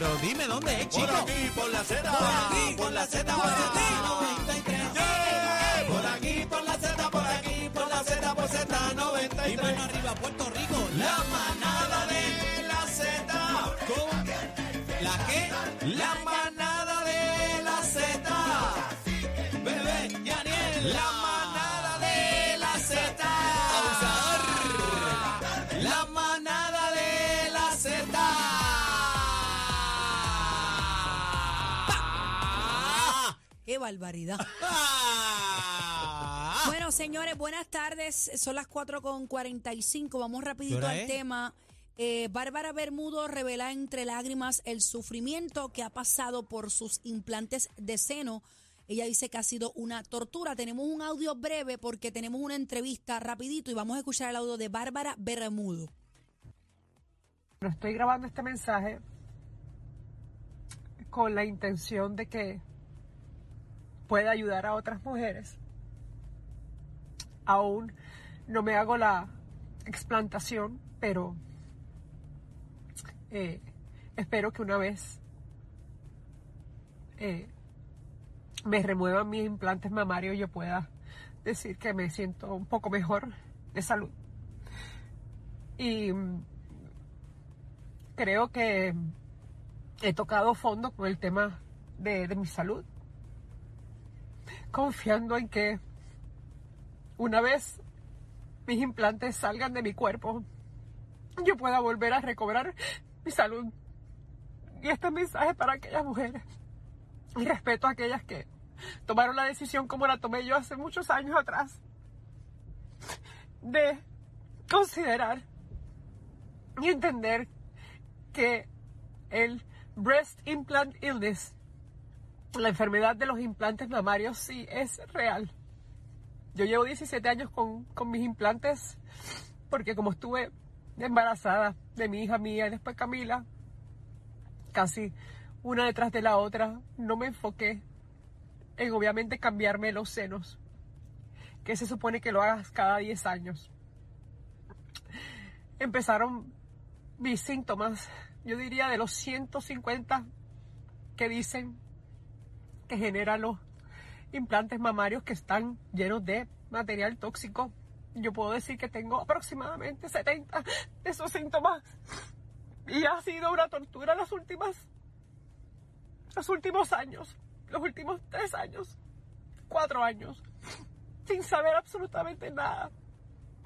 Pero dime dónde es, chico. Por aquí, por la Z. Por aquí, por la Z, por aquí. Z. Yeah. Por aquí, por la Z, por aquí, por la Z, por Y mano Z93. arriba, Puerto Rico. La manada de la Z. ¿La qué? La manada de la Z. Bebé, Yaniel. La barbaridad! Ah. Bueno, señores, buenas tardes. Son las 4 con 45. Vamos rapidito ¿Qué hora al es? tema. Eh, Bárbara Bermudo revela entre lágrimas el sufrimiento que ha pasado por sus implantes de seno. Ella dice que ha sido una tortura. Tenemos un audio breve porque tenemos una entrevista rapidito y vamos a escuchar el audio de Bárbara Bermudo. Bueno, estoy grabando este mensaje con la intención de que pueda ayudar a otras mujeres. Aún no me hago la explantación, pero eh, espero que una vez eh, me remuevan mis implantes mamarios yo pueda decir que me siento un poco mejor de salud. Y creo que he tocado fondo con el tema de, de mi salud, confiando en que una vez mis implantes salgan de mi cuerpo, yo pueda volver a recobrar mi salud. Y este mensaje para aquellas mujeres. Y respeto a aquellas que tomaron la decisión como la tomé yo hace muchos años atrás. De considerar y entender que el breast implant illness, la enfermedad de los implantes mamarios, sí es real. Yo llevo 17 años con, con mis implantes porque como estuve embarazada de mi hija mía y después Camila, casi una detrás de la otra, no me enfoqué en obviamente cambiarme los senos, que se supone que lo hagas cada 10 años. Empezaron mis síntomas, yo diría de los 150 que dicen que generan los implantes mamarios que están llenos de material tóxico. Yo puedo decir que tengo aproximadamente 70 de esos síntomas. Y ha sido una tortura las últimas, los últimos años, los últimos tres años, cuatro años, sin saber absolutamente nada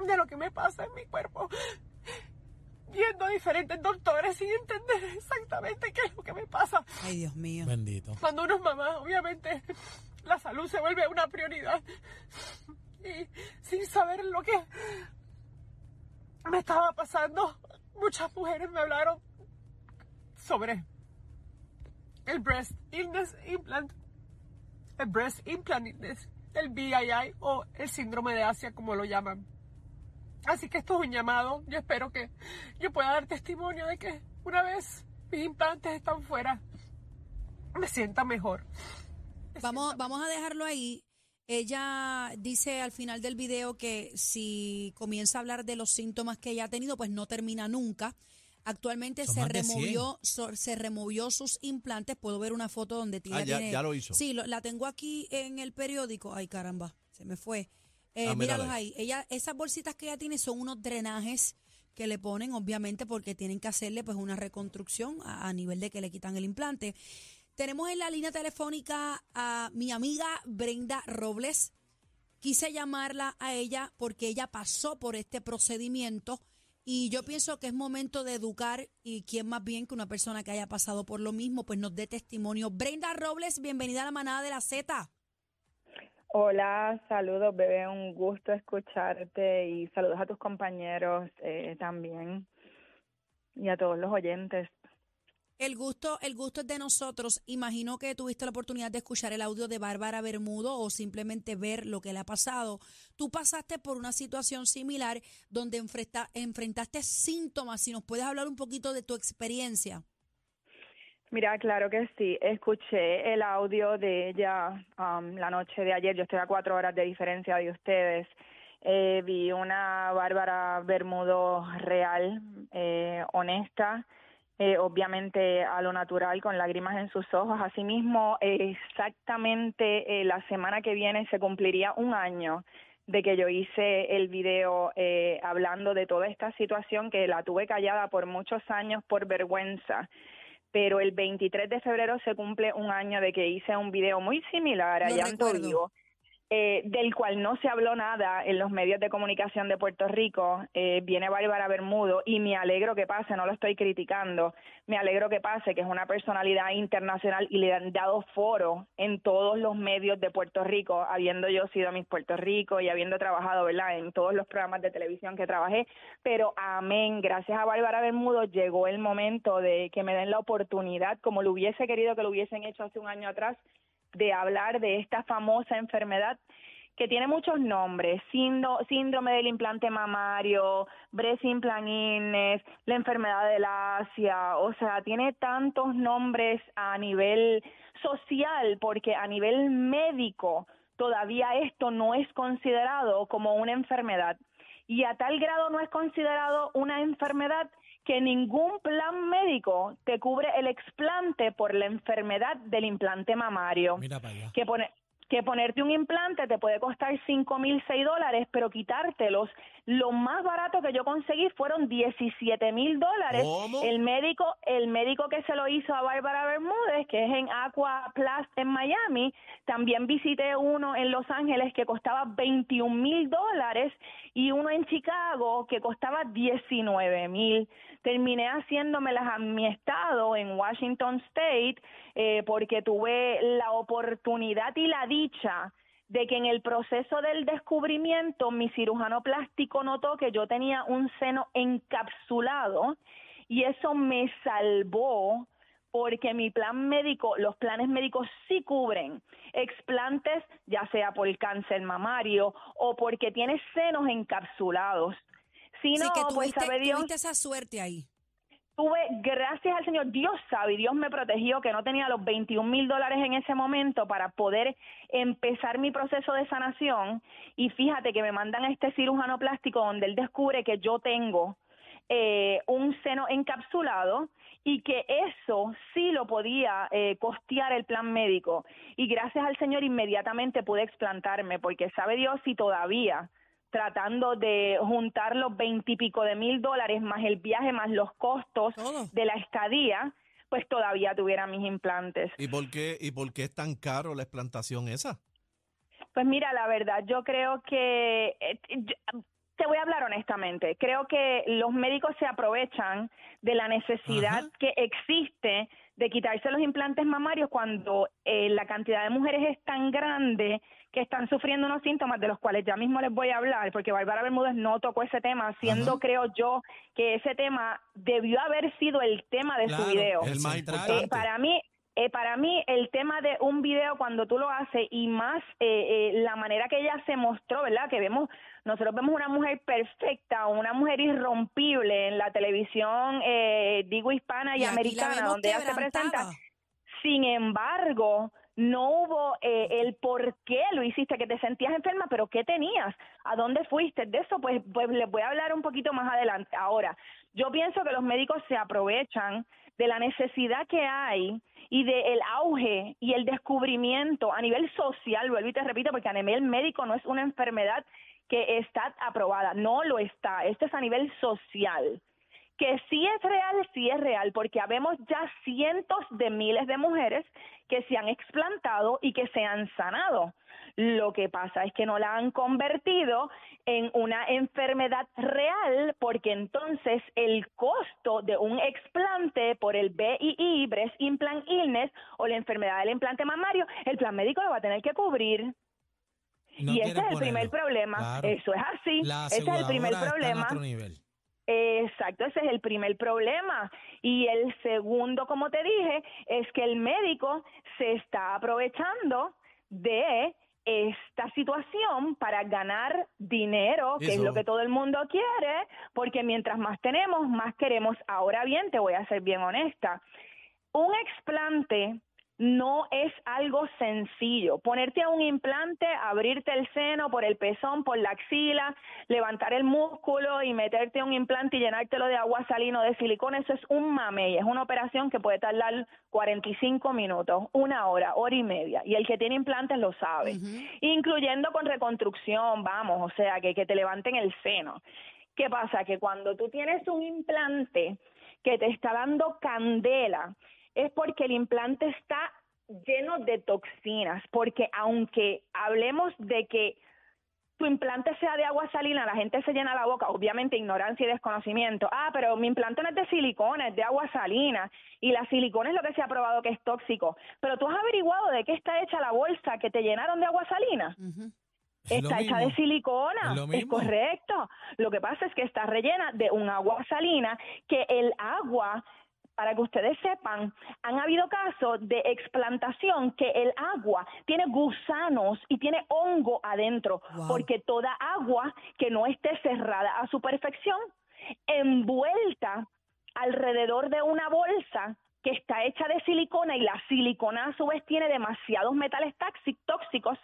de lo que me pasa en mi cuerpo. Diferentes doctores sin entender exactamente qué es lo que me pasa. Ay, Dios mío. Bendito. Cuando uno es mamá, obviamente la salud se vuelve una prioridad. Y sin saber lo que me estaba pasando, muchas mujeres me hablaron sobre el breast illness implant, el breast implant illness, el BII o el síndrome de Asia, como lo llaman. Así que esto es un llamado. Yo espero que yo pueda dar testimonio de que una vez mis implantes están fuera, me sienta mejor. Vamos, vamos a dejarlo ahí. Ella dice al final del video que si comienza a hablar de los síntomas que ella ha tenido, pues no termina nunca. Actualmente Son se removió, so- se removió sus implantes. Puedo ver una foto donde ella Ah, ya- tiene. ya lo hizo. Sí, lo- la tengo aquí en el periódico. Ay, caramba, se me fue. Eh, Ah, míralos mírala ahí. Ella, esas bolsitas que ella tiene son unos drenajes que le ponen, obviamente, porque tienen que hacerle pues una reconstrucción a, a nivel de que le quitan el implante. Tenemos en la línea telefónica a mi amiga Brenda Robles. Quise llamarla a ella porque ella pasó por este procedimiento y yo pienso que es momento de educar y quién más bien que una persona que haya pasado por lo mismo, pues nos dé testimonio. Brenda Robles, bienvenida a la manada de la Z. Hola, saludos, bebé, un gusto escucharte y saludos a tus compañeros eh, también y a todos los oyentes. El gusto, el gusto es de nosotros. Imagino que tuviste la oportunidad de escuchar el audio de Bárbara Bermudo o simplemente ver lo que le ha pasado. Tú pasaste por una situación similar donde enfrenta- enfrentaste síntomas. Si nos puedes hablar un poquito de tu experiencia. Mira, claro que sí, escuché el audio de ella um, la noche de ayer, yo estoy a cuatro horas de diferencia de ustedes. Eh, vi una Bárbara Bermudo real, eh, honesta eh, obviamente a lo natural, con lágrimas en sus ojos. Asimismo, exactamente eh, la semana que viene se cumpliría un año de que yo hice el video eh, hablando de toda esta situación que la tuve callada por muchos años por vergüenza. Pero el 23 de febrero se cumple un año de que hice un video muy similar a Lo Llanto recuerdo. Vivo eh, del cual no se habló nada en los medios de comunicación de Puerto Rico. Eh, viene Bárbara Bermudo y me alegro que pase, no lo estoy criticando, me alegro que pase, que es una personalidad internacional y le han dado foro en todos los medios de Puerto Rico, habiendo yo sido Miss Puerto Rico y habiendo trabajado, ¿verdad?, en todos los programas de televisión que trabajé. Pero amén, gracias a Bárbara Bermudo llegó el momento de que me den la oportunidad, como lo hubiese querido que lo hubiesen hecho hace un año atrás, de hablar de esta famosa enfermedad que tiene muchos nombres, síndrome del implante mamario, breast implant illness, la enfermedad del Asia, o sea, tiene tantos nombres a nivel social, porque a nivel médico todavía esto no es considerado como una enfermedad. Y a tal grado no es considerado una enfermedad que ningún plan médico te cubre el explante por la enfermedad del implante mamario Mira para allá. que, pone- que ponerte un implante te puede costar cinco mil, seis dólares, pero quitártelos, lo más barato que yo conseguí fueron 17 mil dólares. El médico, el médico que se lo hizo a Bárbara Bermúdez, que es en Aqua Plus en Miami, también visité uno en Los Ángeles que costaba 21 mil dólares y uno en Chicago que costaba 19 mil. Terminé haciéndomelas a mi estado en Washington State eh, porque tuve la oportunidad y la dicha de que en el proceso del descubrimiento mi cirujano plástico notó que yo tenía un seno encapsulado y eso me salvó porque mi plan médico, los planes médicos sí cubren explantes, ya sea por el cáncer mamario o porque tienes senos encapsulados. Si no, que pues tuviste, sabe Dios tuviste esa suerte ahí. Tuve, gracias al Señor, Dios sabe, Dios me protegió que no tenía los 21 mil dólares en ese momento para poder empezar mi proceso de sanación. Y fíjate que me mandan a este cirujano plástico donde él descubre que yo tengo eh, un seno encapsulado y que eso sí lo podía eh, costear el plan médico. Y gracias al Señor inmediatamente pude explantarme, porque sabe Dios si todavía tratando de juntar los veintipico de mil dólares más el viaje más los costos Todo. de la estadía, pues todavía tuviera mis implantes. ¿Y por qué, y por qué es tan caro la explantación esa? Pues mira, la verdad, yo creo que, eh, yo- te voy a hablar honestamente, creo que los médicos se aprovechan de la necesidad Ajá. que existe de quitarse los implantes mamarios cuando eh, la cantidad de mujeres es tan grande que están sufriendo unos síntomas de los cuales ya mismo les voy a hablar, porque Bárbara Bermúdez no tocó ese tema, siendo Ajá. creo yo que ese tema debió haber sido el tema de Claro, su video. El más. Eh, para mí, eh, para mí el tema de un video cuando tú lo haces y más eh, eh, la manera que ella se mostró, ¿verdad? Que vemos, nosotros vemos una mujer perfecta, una mujer irrompible en la televisión, eh, digo hispana y, americana, donde ella se presenta. Sin embargo, no hubo eh, el por qué lo hiciste, que te sentías enferma, pero ¿qué tenías? ¿A dónde fuiste? De eso, pues, pues les voy a hablar un poquito más adelante. Ahora, yo pienso que los médicos se aprovechan de la necesidad que hay y del auge y el descubrimiento a nivel social, vuelvo y te repito, porque a nivel médico no es una enfermedad que está aprobada, no lo está, esto es a nivel social que sí es real, sí es real, porque habemos ya cientos de miles de mujeres que se han explantado y que se han sanado. Lo que pasa es que no la han convertido en una enfermedad real, porque entonces el costo de un explante por el BII, Breast Implant Illness, o la enfermedad del implante mamario, el plan médico lo va a tener que cubrir. No y ese es el primer problema. Claro. Eso es así. Ese es el primer problema. Exacto, ese es el primer problema. Y el segundo, como te dije, es que el médico se está aprovechando de esta situación para ganar dinero, que es lo que todo el mundo quiere, porque mientras más tenemos, más queremos. Ahora bien, te voy a ser bien honesta. Un explante no es algo sencillo. Ponerte un implante, abrirte el seno por el pezón, por la axila, levantar el músculo y meterte un implante y llenártelo de agua salina o de silicona, eso es un mamey. Es una operación que puede tardar 45 minutos, una hora, hora y media. Y el que tiene implantes lo sabe. Incluyendo con reconstrucción, vamos, o sea, que, que te levanten el seno. ¿Qué pasa? Que cuando tú tienes un implante que te está dando candela, es porque el implante está lleno de toxinas, porque aunque hablemos de que tu implante sea de agua salina, la gente se llena la boca, obviamente ignorancia y desconocimiento. Ah, pero mi implante no es de silicona, es de agua salina. Y la silicona es lo que se ha probado que es tóxico. Pero tú has averiguado de qué está hecha la bolsa que te llenaron de agua salina. Está hecha de silicona, Es es correcto. Lo que pasa es que está rellena de un agua salina que el agua, para que ustedes sepan, han habido casos de explantación que el agua tiene gusanos y tiene hongo adentro, Wow. porque toda agua que no esté cerrada a su perfección, envuelta alrededor de una bolsa que está hecha de silicona y la silicona a su vez tiene demasiados metales tóxicos,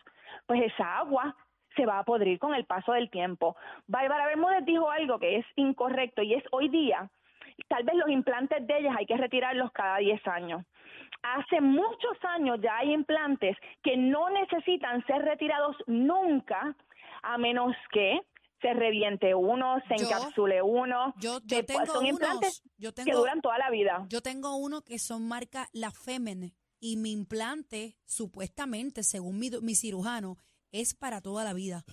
pues esa agua se va a podrir con el paso del tiempo. Bárbara Bermúdez dijo algo que es incorrecto y es hoy día, tal vez los implantes de ellas hay que retirarlos cada 10 años. Hace muchos años ya hay implantes que no necesitan ser retirados nunca, a menos que se reviente uno, se Yo- encapsule uno. Yo, yo tengo son implantes unos, que duran toda la vida. yo tengo uno que son marca La Femen y mi implante, supuestamente, según mi, mi cirujano, es para toda la vida.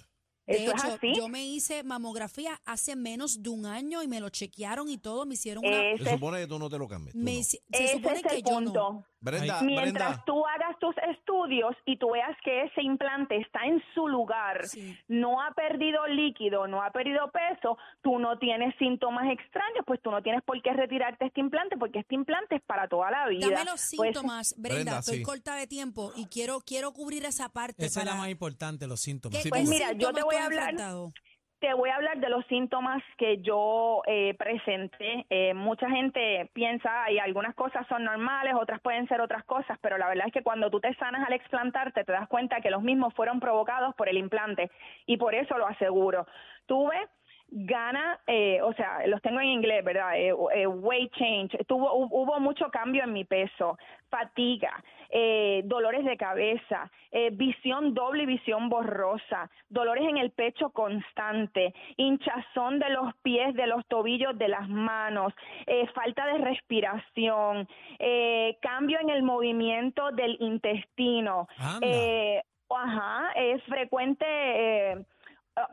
De ¿Eso es hecho, así? yo me hice mamografía hace menos de un año y me lo chequearon y todo, me hicieron una... Ese, Se supone que tú no te lo cambies. me no. se supone es que yo punto. no. Brenda, Mientras Brenda, tú hagas tus estudios y tú veas que ese implante está en su lugar, Sí. no ha perdido líquido, no ha perdido peso, tú no tienes síntomas extraños, pues tú no tienes por qué retirarte este implante porque este implante es para toda la vida. Dame los Pues, síntomas, Brenda, Brenda, estoy sí. corta de tiempo y quiero quiero cubrir esa parte Esa es la más importante, los síntomas. ¿Qué- Sí, qué Pues mira, yo te voy a hablar- enfrentado? Te voy a hablar de los síntomas que yo eh, presenté. Eh, mucha gente piensa, y algunas cosas son normales, otras pueden ser otras cosas, pero la verdad es que cuando tú te sanas al explantarte, te das cuenta que los mismos fueron provocados por el implante. Y por eso lo aseguro. Tuve gana, eh, o sea, los tengo en inglés, ¿verdad? Eh, eh, weight change, tuvo, hu- hubo mucho cambio en mi peso, fatiga, eh, dolores de cabeza, eh, visión doble y visión borrosa, dolores en el pecho constante, hinchazón de los pies, de los tobillos, de las manos, eh, falta de respiración, eh, cambio en el movimiento del intestino, eh, ajá, es frecuente eh,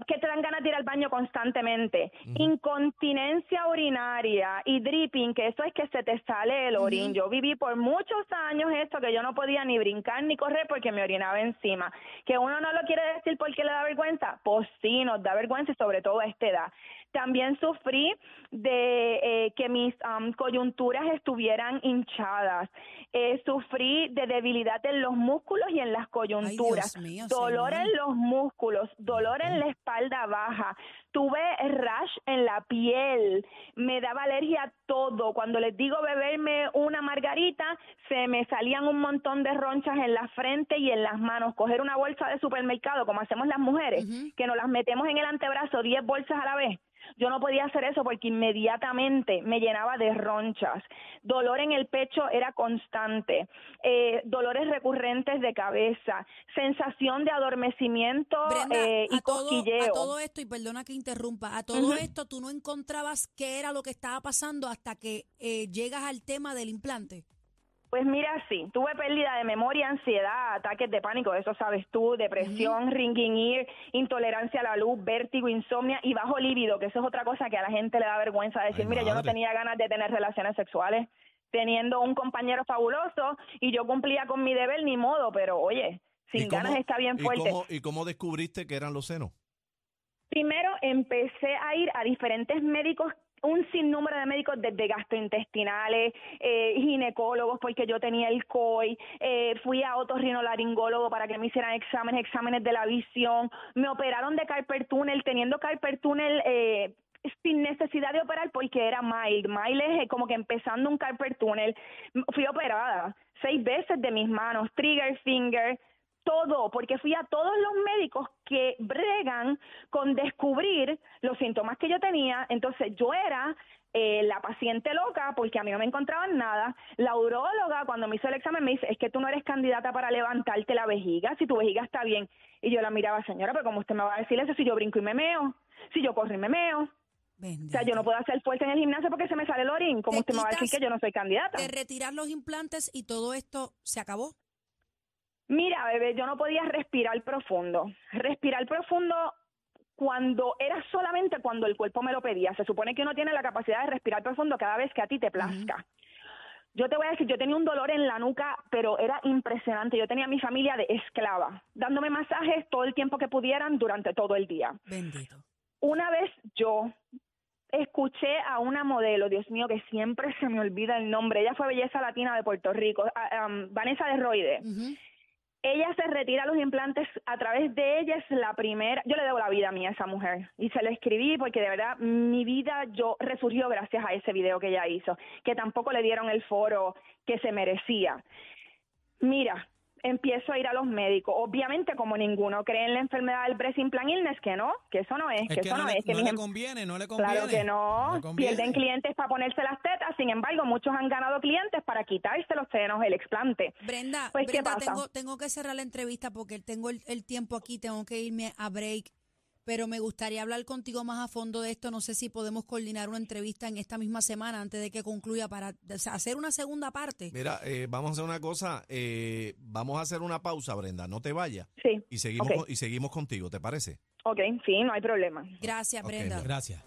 que te dan ganas de ir al baño constantemente, incontinencia urinaria y dripping, que eso es que se te sale el orín. Yo viví por muchos años esto que yo no podía ni brincar ni correr porque me orinaba encima. Que uno no lo quiere decir porque le da vergüenza, pues sí, nos da vergüenza y sobre todo a esta edad. También sufrí de eh, que mis am, coyunturas estuvieran hinchadas. Eh, sufrí de debilidad en los músculos y en las coyunturas. Mío, dolor señor. en los músculos, dolor en la espalda baja. Tuve rash en la piel. Me daba alergia a todo. Cuando les digo beberme una margarita, se me salían un montón de ronchas en la frente y en las manos. Coger una bolsa de supermercado, como hacemos las mujeres, que nos las metemos en el antebrazo, 10 bolsas a la vez. Yo no podía hacer eso porque inmediatamente me llenaba de ronchas. Dolor en el pecho era constante. Eh, dolores recurrentes de cabeza. Sensación de adormecimiento Brenda, eh, y a, todo, cosquilleo. a todo esto, y perdona que interrumpa, a todo esto tú no encontrabas qué era lo que estaba pasando hasta que eh, llegas al tema del implante. Pues mira, sí, tuve pérdida de memoria, ansiedad, ataques de pánico, eso sabes tú, depresión, ringing ear, intolerancia a la luz, vértigo, insomnia y bajo líbido, que eso es otra cosa que a la gente le da vergüenza decir, Ay, mira, yo no tenía ganas de tener relaciones sexuales teniendo un compañero fabuloso y yo cumplía con mi deber, ni modo, pero oye, ¿Y sin cómo- ganas está bien ¿y fuerte. cómo, ¿Y cómo descubriste que eran los senos? Primero empecé a ir a diferentes médicos, un sinnúmero de médicos desde gastrointestinales, eh, ginecólogos porque yo tenía el COI, eh, fui a otorrinolaringólogo para que me hicieran exámenes, exámenes de la visión, me operaron de carpal tunnel, teniendo carpal tunnel eh, sin necesidad de operar porque era mild. Mild es eh, como que empezando un carpal tunnel. M- Fui operada seis veces de mis manos, trigger finger, todo, porque fui a todos los médicos que bregan con descubrir los síntomas que yo tenía. Entonces yo era eh, la paciente loca porque a mí no me encontraban nada. La uróloga cuando me hizo el examen me dice, es que tú no eres candidata para levantarte la vejiga, si tu vejiga está bien. Y yo la miraba, señora, pero ¿cómo usted me va a decir eso si yo brinco y me meo? Si yo corro y me meo. O sea, yo no puedo hacer fuerza en el gimnasio porque se me sale el orín. ¿Cómo Te usted me va a decir que yo no soy candidata? De retirar los implantes y todo esto se acabó. Mira, bebé, yo no podía respirar profundo. Respirar profundo cuando era solamente cuando el cuerpo me lo pedía. Se supone que uno tiene la capacidad de respirar profundo cada vez que a ti te plazca. Yo te voy a decir, yo tenía un dolor en la nuca, pero era impresionante. Yo tenía a mi familia de esclava, dándome masajes todo el tiempo que pudieran durante todo el día. Bendito. Una vez yo escuché a una modelo, Dios mío, que siempre se me olvida el nombre. Ella fue belleza latina de Puerto Rico, um, Vanessa de Roide. Ella se retira los implantes a través de ella es la primera, yo le debo la vida a mí a esa mujer y se lo escribí porque de verdad mi vida yo resurgió gracias a ese video que ella hizo, que tampoco le dieron el foro que se merecía. Mira, empiezo a ir a los médicos, obviamente como ninguno cree en la enfermedad del breast implant illness, que no, que eso no es, Es que, que eso no, no, le, es, que no le em- conviene, no le conviene. Claro que no, pierden clientes para ponerse las tetas, sin embargo muchos han ganado clientes para quitarse los senos, el explante. Brenda, Pues, ¿qué Brenda pasa? tengo, tengo que cerrar la entrevista porque tengo el, el tiempo aquí, tengo que irme a break. Pero me gustaría hablar contigo más a fondo de esto. No sé si podemos coordinar una entrevista en esta misma semana antes de que concluya para hacer una segunda parte. Mira, eh, vamos a hacer una cosa. eh, vamos a hacer una pausa, Brenda. No te vayas. Sí, Y seguimos, y seguimos contigo, ¿te parece? ok, sí, no hay problema. Gracias. Brenda. Gracias.